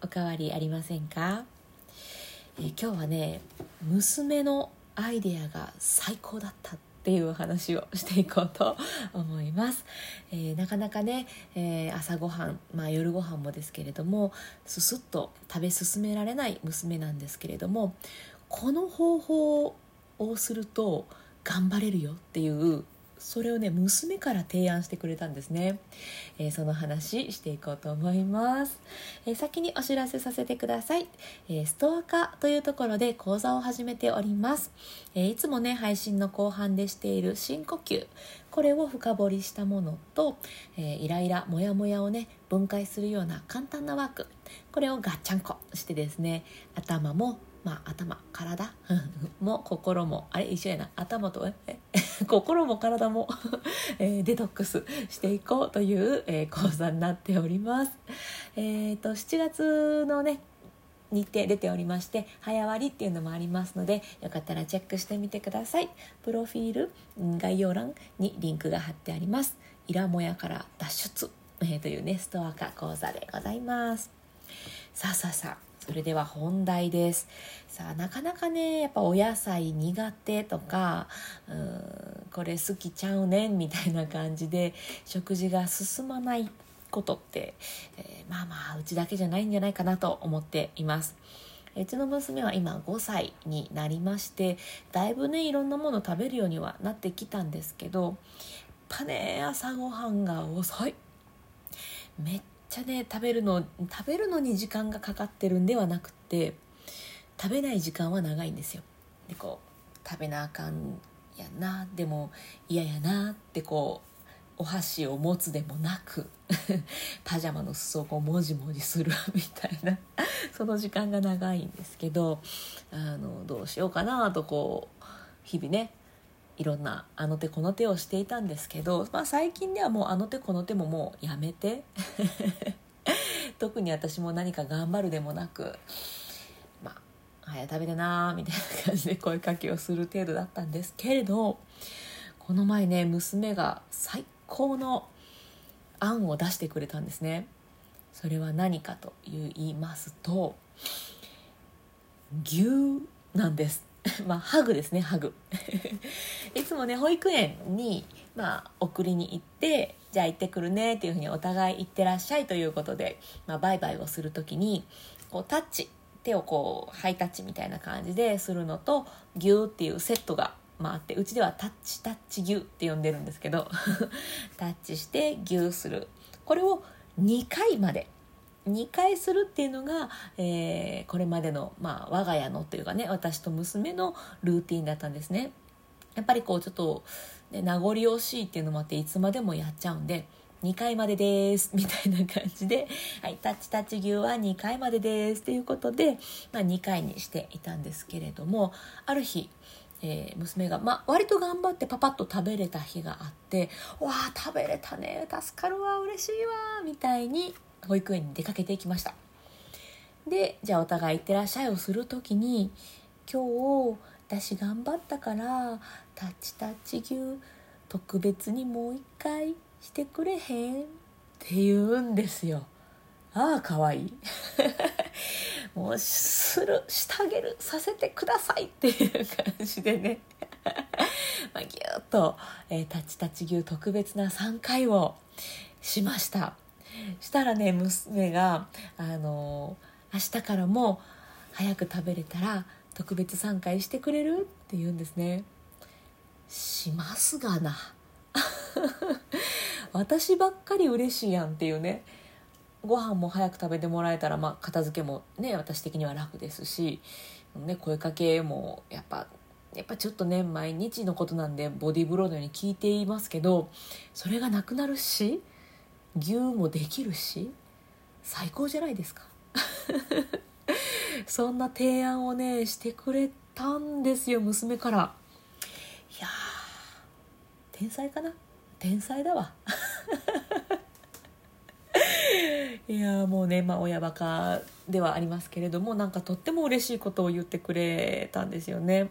おかわりありませんか、えー、今日はね娘のアイデアが最高だったっていう話をしていこうと思います、えー、なかなかね、えー、朝ごはん、まあ、夜ご飯もですけれどもすすっと食べ進められない娘なんですけれどもこの方法をすると頑張れるよっていうそれをね娘から提案してくれたんですね、えー、その話していこうと思います、えー、先にお知らせさせてください、えー、ストア化というところで講座を始めております、えいつもね配信の後半でしている深呼吸。これを深掘りしたものと、えイライラモヤモヤをね分解するような簡単なワーク。これをガッチャンコしてですね頭もまあ、頭体？も心もあれ一緒やな。頭とえ心も体も えー、デトックスしていこうという、えー、講座になっております。えーと、7月のね日程出ておりまして早割っていうのもありますのでよかったらチェックしてみてください。プロフィール概要欄にリンクが貼ってあります。イラモヤから脱出、えー、というねストア化講座でございます。さあさあさあそれでは本題ですさあなかなかねやっぱお野菜苦手とかうんこれ好きちゃうねんみたいな感じで食事が進まないことって、えー、まあまあうちだけじゃないんじゃないかなと思っています。うちの娘は今5歳になりましてだいぶねいろんなもの食べるようにはなってきたんですけどやっぱね朝ごはんが遅いめっちゃね食べるの食べるのに時間がかかってるんではなくて食べない時間は長いんですよ。でこう食べなあかんやなでも嫌やなってこうお箸を持つでもなく パジャマの裾をこうもじもじするみたいな その時間が長いんですけどあのどうしようかなとこう日々ねいろんなあの手この手をしていたんですけど、まあ、最近ではもうあの手この手ももうやめて 特に私も何か頑張るでもなくまあ早食べてなみたいな感じで声かけをする程度だったんですけれどこの前ね娘が最高の案を出してくれたんですね。それは何かと言いますと牛なんです。まあ、ハグですねハグ。いつもね保育園に、まあ、送りに行ってじゃあ行ってくるねっていうふうにお互い行ってらっしゃいということで、まあ、バイバイをする時にこうタッチ手をこうハイタッチみたいな感じでするのとギューっていうセットが、まあ、ってうちではタッチタッチギューって呼んでるんですけど タッチしてギューする。これを2回まで2回するっていうのが、えー、これまでの、まあ、我が家のというかね私と娘のルーティンだったんですね。やっぱりこうちょっと、ね、名残惜しいっていうのもあっていつまでもやっちゃうんで2回までですみたいな感じで、はい、タッチタッチ牛は2回までですっていうことで、まあ、2回にしていたんですけれどもある日えー、娘が、まあ、割と頑張ってパパッと食べれた日があって「わあ食べれたね助かるわ嬉しいわ」みたいに保育園に出かけていきました。でじゃあお互い行ってらっしゃいをする時に今日私頑張ったからタッチタッチ牛特別にもう一回してくれへんって言うんですよ。ああかわい。い もうするしてあげるさせてくださいっていう感じでね。まあギュッと、えー、タッチタッチ牛特別な3回をしました。したらね娘があの明日からも早く食べれたら特別参回してくれるって言うんですね。しますがな。私ばっかり嬉しいやんっていうね。ご飯も早く食べてもらえたら、まあ、片付けもね私的には楽ですし、ね、声かけもやっぱやっぱちょっとね毎日のことなんでボディーブローのように聞いていますけどそれがなくなるし牛もできるし最高じゃないですか そんな提案をねしてくれたんですよ娘からいや天才かな？天才だわ いやもうね、まあ、親バカではありますけれどもなんかとっても嬉しいことを言ってくれたんですよね。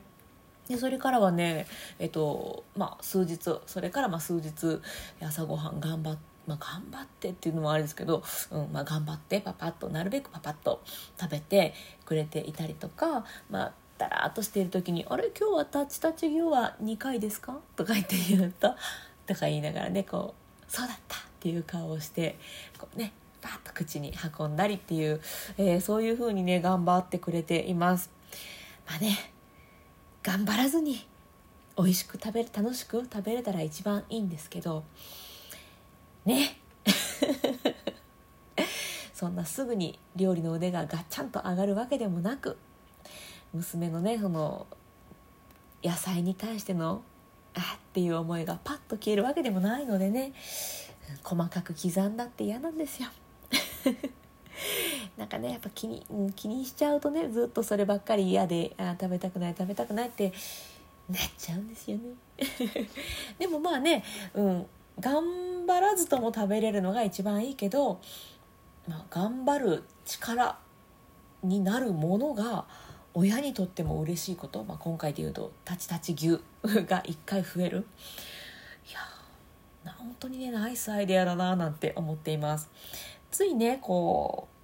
でそれからはね、えっとまあ、数日それからま数日朝ごはん頑張って。まあ、頑張ってっていうのもあれですけど、うんまあ、頑張ってパパッとなるべくパパッと食べてくれていたりとか、まあ、だらっとしている時に「あれ今日はタッチタッチ牛は2回ですか?」とか言って言うととか言いながらねこう「そうだった!」っていう顔をしてこうねパッと口に運んだりっていう、えー、そういう風にね頑張ってくれていますまあね頑張らずに美味しく食べる楽しく食べれたら一番いいんですけどね。そんなすぐに料理の腕がガッチャンと上がるわけでもなく娘のねその野菜に対してのあっていう思いがパッと消えるわけでもないのでね細かく刻んだって嫌なんですよ。なんかねやっぱ気に、気にしちゃうとねずっとそればっかり嫌であ食べたくない食べたくないってなっちゃうんですよね。でもまあね、うん、頑張らずとも食べれるのが一番いいけど、まあ、頑張る力になるものが親にとっても嬉しいこと、まあ、今回で言うと「タチタチ牛 」が1回増える。いや本当にねナイスアイデアだななんて思っています。ついねこう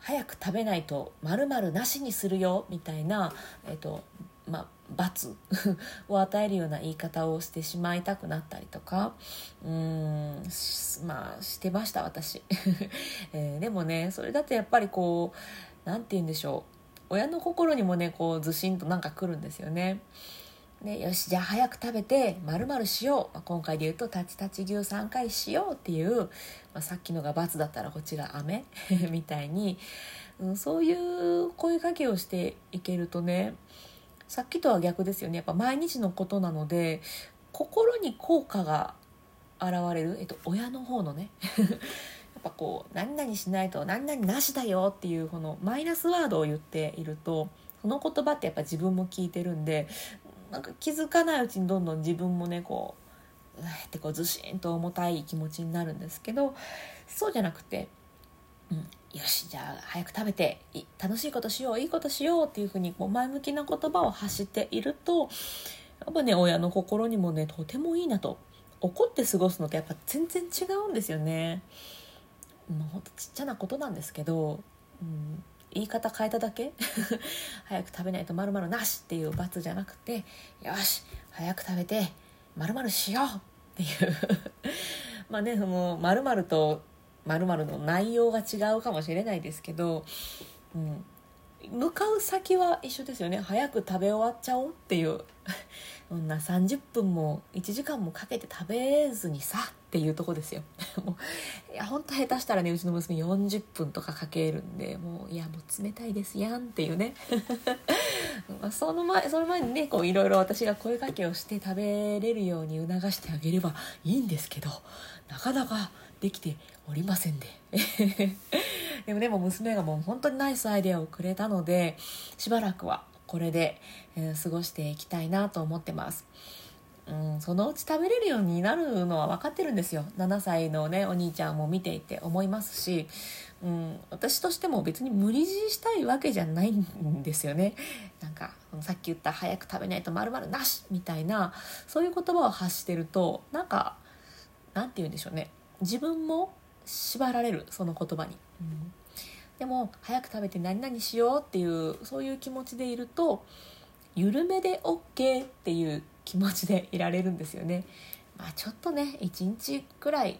早く食べないとまるなしにするよみたいな、えっとまあ、罰を与えるような言い方をしてしまいたくなったりとかうんまあしてました私、えー、でもねそれだとやっぱりこう何て言うんでしょう。親の心にもねこうずしんとなんか来るんですよね。ね、よしじゃあ早く食べて丸々しよう、まあ、今回で言うとタチタチ牛3回しようっていう、まあ、さっきのが罰だったらこっちが飴 みたいに、うん、そういう声かけをしていけるとねさっきとは逆ですよね。やっぱ毎日のことなので心に効果が現れる、えっと、親の方のね。やっぱこう何々しないと何々なしだよっていうこのマイナスワードを言っているとその言葉ってやっぱ自分も聞いてるんでなんか気づかないうちにどんどん自分もねこううってこうずしんと重たい気持ちになるんですけどそうじゃなくて、うん、よしじゃあ早く食べて楽しいことしよういいことしようっていうふうにこう前向きな言葉を発しているとやっぱね親の心にもねとてもいいなと怒って過ごすのってやっぱ全然違うんですよね。もうほんとちっちゃなことなんですけど、うん、言い方変えただけ？早く食べないとまるなしっていう罰じゃなくてよし早く食べてまるしようっていう まあねそのまるとまるの内容が違うかもしれないですけど、うん、向かう先は一緒ですよね。早く食べ終わっちゃおうっていう。そ んな30分も1時間もかけて食べずにさっていうとこですよ。もういやほんと下手したらねうちの娘40分とかかけるんでもういやもう冷たいですやんっていうね。まその前その前にねこういろいろ私が声かけをして食べれるように促してあげればいいんですけどなかなかできておりませんで。でもでも娘がもう本当にナイスアイデアをくれたのでしばらくはこれで、えー、過ごしていきたいなと思ってます。うん、そのうち食べれるようになるのは分かってるんですよ。7歳のねお兄ちゃんも見ていて思いますし、うん、私としても別に無理強いしたいわけじゃないんですよね。なんかさっき言った「早く食べないとまるなし」みたいなそういう言葉を発してるとなんかなんて言うんでしょうね。自分も縛られるその言葉に、うん、でも早く食べて何々しようっていうそういう気持ちでいると緩めで OK っていう気持ちでいられるんですよね。まあちょっとね一日くらい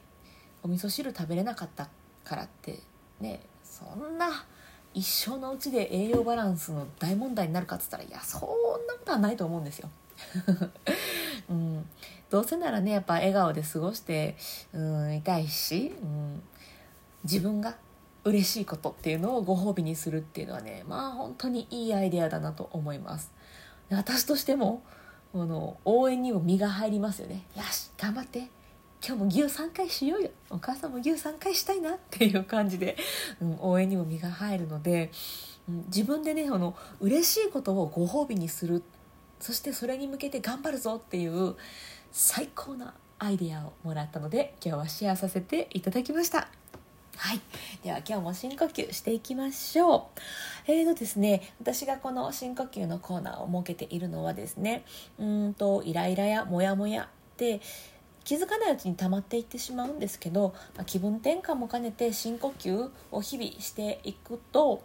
お味噌汁食べれなかったからってねそんな一生のうちで栄養バランスの大問題になるかっつったらいやそんなことはないと思うんですよ。うん、どうせならねやっぱ笑顔で過ごしてうんいたいし、うん、自分が嬉しいことっていうのをご褒美にするっていうのはねまあ本当にいいアイデアだなと思います。私としてもこの応援にも身が入りますよね。よし頑張って。今日も牛3回しようよ。お母さんも牛3回したいなっていう感じで、うん、応援にも身が入るので、うん、自分でねあの嬉しいことをご褒美にする。そしてそれに向けて頑張るぞっていう最高なアイデアをもらったので今日はシェアさせていただきました。はい。では今日も深呼吸していきましょう。えーとですね、私がこの深呼吸のコーナーを設けているのはですね、うんと、イライラやモヤモヤで、気づかないうちに溜まっていってしまうんですけど、まあ、気分転換も兼ねて深呼吸を日々していくと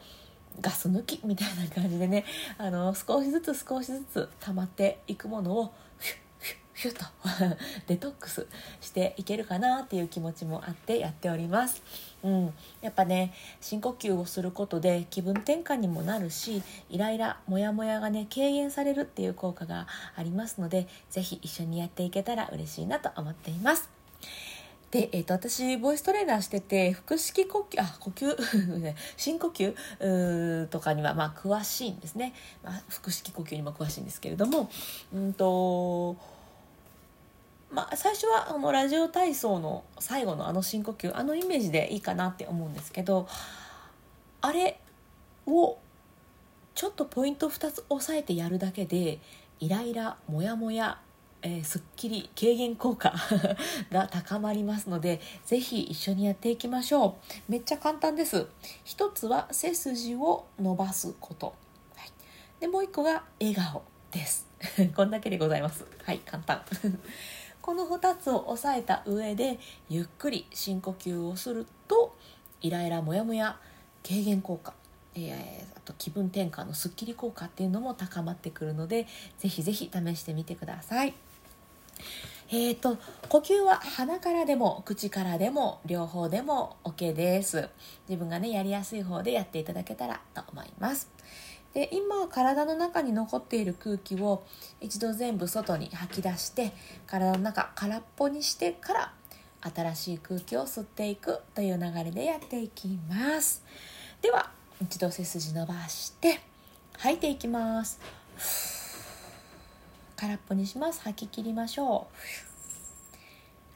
ガス抜きみたいな感じでねあの少しずつ少しずつ溜まっていくものをヒュッと デトックスしていけるかなっていう気持ちもあってやっております。うん、やっぱね深呼吸をすることで気分転換にもなるしイライラモヤモヤがね軽減されるっていう効果がありますので是非一緒にやっていけたら嬉しいなと思っています。で、えーと、私ボイストレーナーしてて腹式呼吸あ呼吸？深呼吸？とかにはまあ詳しいんですね、まあ、腹式呼吸にも詳しいんですけれどもうんとまあ、最初はあのラジオ体操の最後のあの深呼吸あのイメージでいいかなって思うんですけどあれをちょっとポイント2つ押さえてやるだけでイライラモヤモヤえ、すっきり軽減効果 が高まりますので是非一緒にやっていきましょう。めっちゃ簡単です。一つは背筋を伸ばすこと、はい、でもう一個が笑顔です。こんだけでございます。はい簡単。この2つを押さえた上でゆっくり深呼吸をするとイライラモヤモヤ軽減効果えー、あと気分転換のすっきり効果っていうのも高まってくるのでぜひぜひ試してみてください。えーと、呼吸は鼻からでも口からでも両方でも OK です自分がねやりやすい方でやっていただけたらと思いますで今体の中に残っている空気を一度全部外に吐き出して体の中空っぽにしてから新しい空気を吸っていくという流れでやっていきます。では一度背筋伸ばして吐いていきます。空っぽにします。吐き切りましょ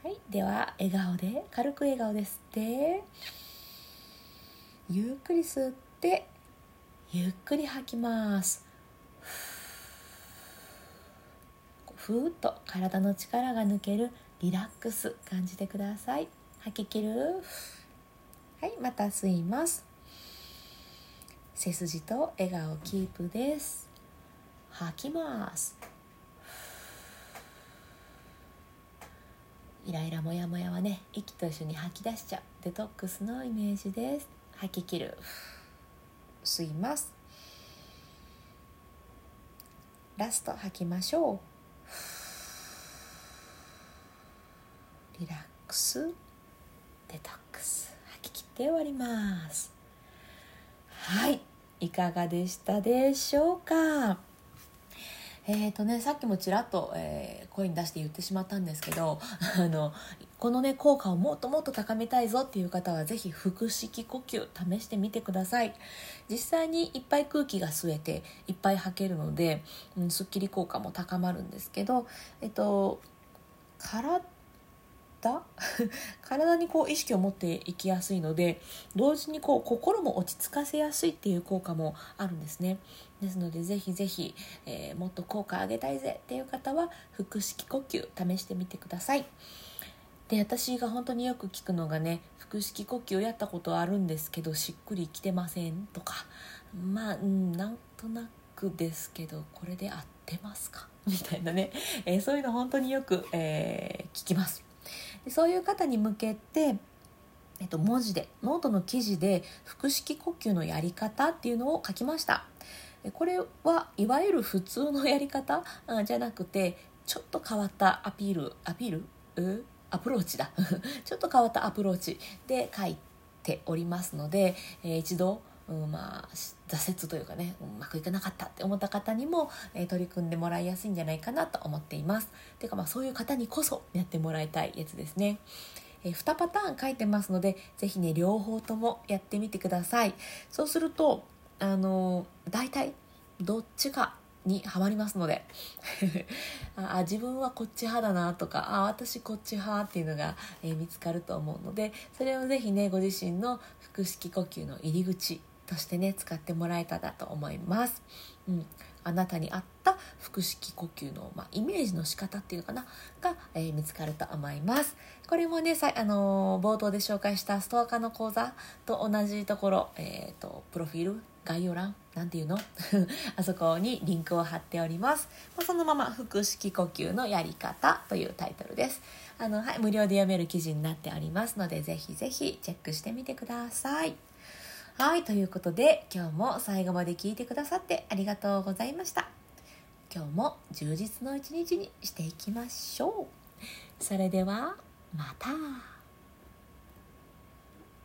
う。はいでは笑顔で軽く笑顔で吸って。ゆっくり吸ってゆっくり吐きます。ふーっと体の力が抜けるリラックス感じてください。吐き切る。はいまた吸います。背筋と笑顔キープです。吐きます。イライラモヤモヤはね息と一緒に吐き出しちゃう。デトックスのイメージです。吐き切る。吸います。ラスト吐きましょう。リラックス。デトックス。吐き切って終わります。はい。いかがでしたでしょうか？えーとね、さっきもちらっと、えー、声に出して言ってしまったんですけど あのこのね効果をもっともっと高めたいぞっていう方は是非腹式呼吸試してみてください。実際にいっぱい空気が吸えていっぱい吐けるので、うん、すっきり効果も高まるんですけどえっと体？体にこう意識を持っていきやすいので同時にこう心も落ち着かせやすいっていう効果もあるんですね。ですのでぜひぜひ、えー、もっと効果上げたいぜっていう方は腹式呼吸試してみてください。で私が本当によく聞くのがね腹式呼吸やったことあるんですけどしっくりきてませんとか。まあ、うん、なんとなくですけどこれで合ってますか？みたいなね、えー、そういうの本当によく、えー、聞きます。でそういう方に向けてえっと、文字でノートの記事で腹式呼吸のやり方っていうのを書きました。これはいわゆる普通のやり方？じゃなくてちょっと変わったアピールアピール？アプローチだ ちょっと変わったアプローチで書いておりますので、えー、一度うん、まあ挫折というかねうまくいかなかったって思った方にも、えー、取り組んでもらいやすいんじゃないかなと思っています。ていうかまあそういう方にこそやってもらいたいやつですね。えー、2パターン書いてますので是非ね両方ともやってみてください。そうするとあの大体どっちかにはまりますので あ自分はこっち派だなとかあ私こっち派っていうのが、えー、見つかると思うのでそれをぜひねご自身の腹式呼吸の入り口としてね使ってもらえたらと思います。うん、あなたに合った腹式呼吸の、まあ、イメージの仕方っていうのかな？が、えー、見つかると思います。これもねさ、あのー、冒頭で紹介したストア化の講座と同じところ、えーと、プロフィール？概要欄？なんていうの？あそこにリンクを貼っております。そのまま腹式呼吸のやり方というタイトルです。あの、はい、無料で読める記事になっておりますので、ぜひぜひチェックしてみてください。はい、ということで今日も最後まで聞いてくださってありがとうございました。今日も充実の一日にしていきましょう。それではまた。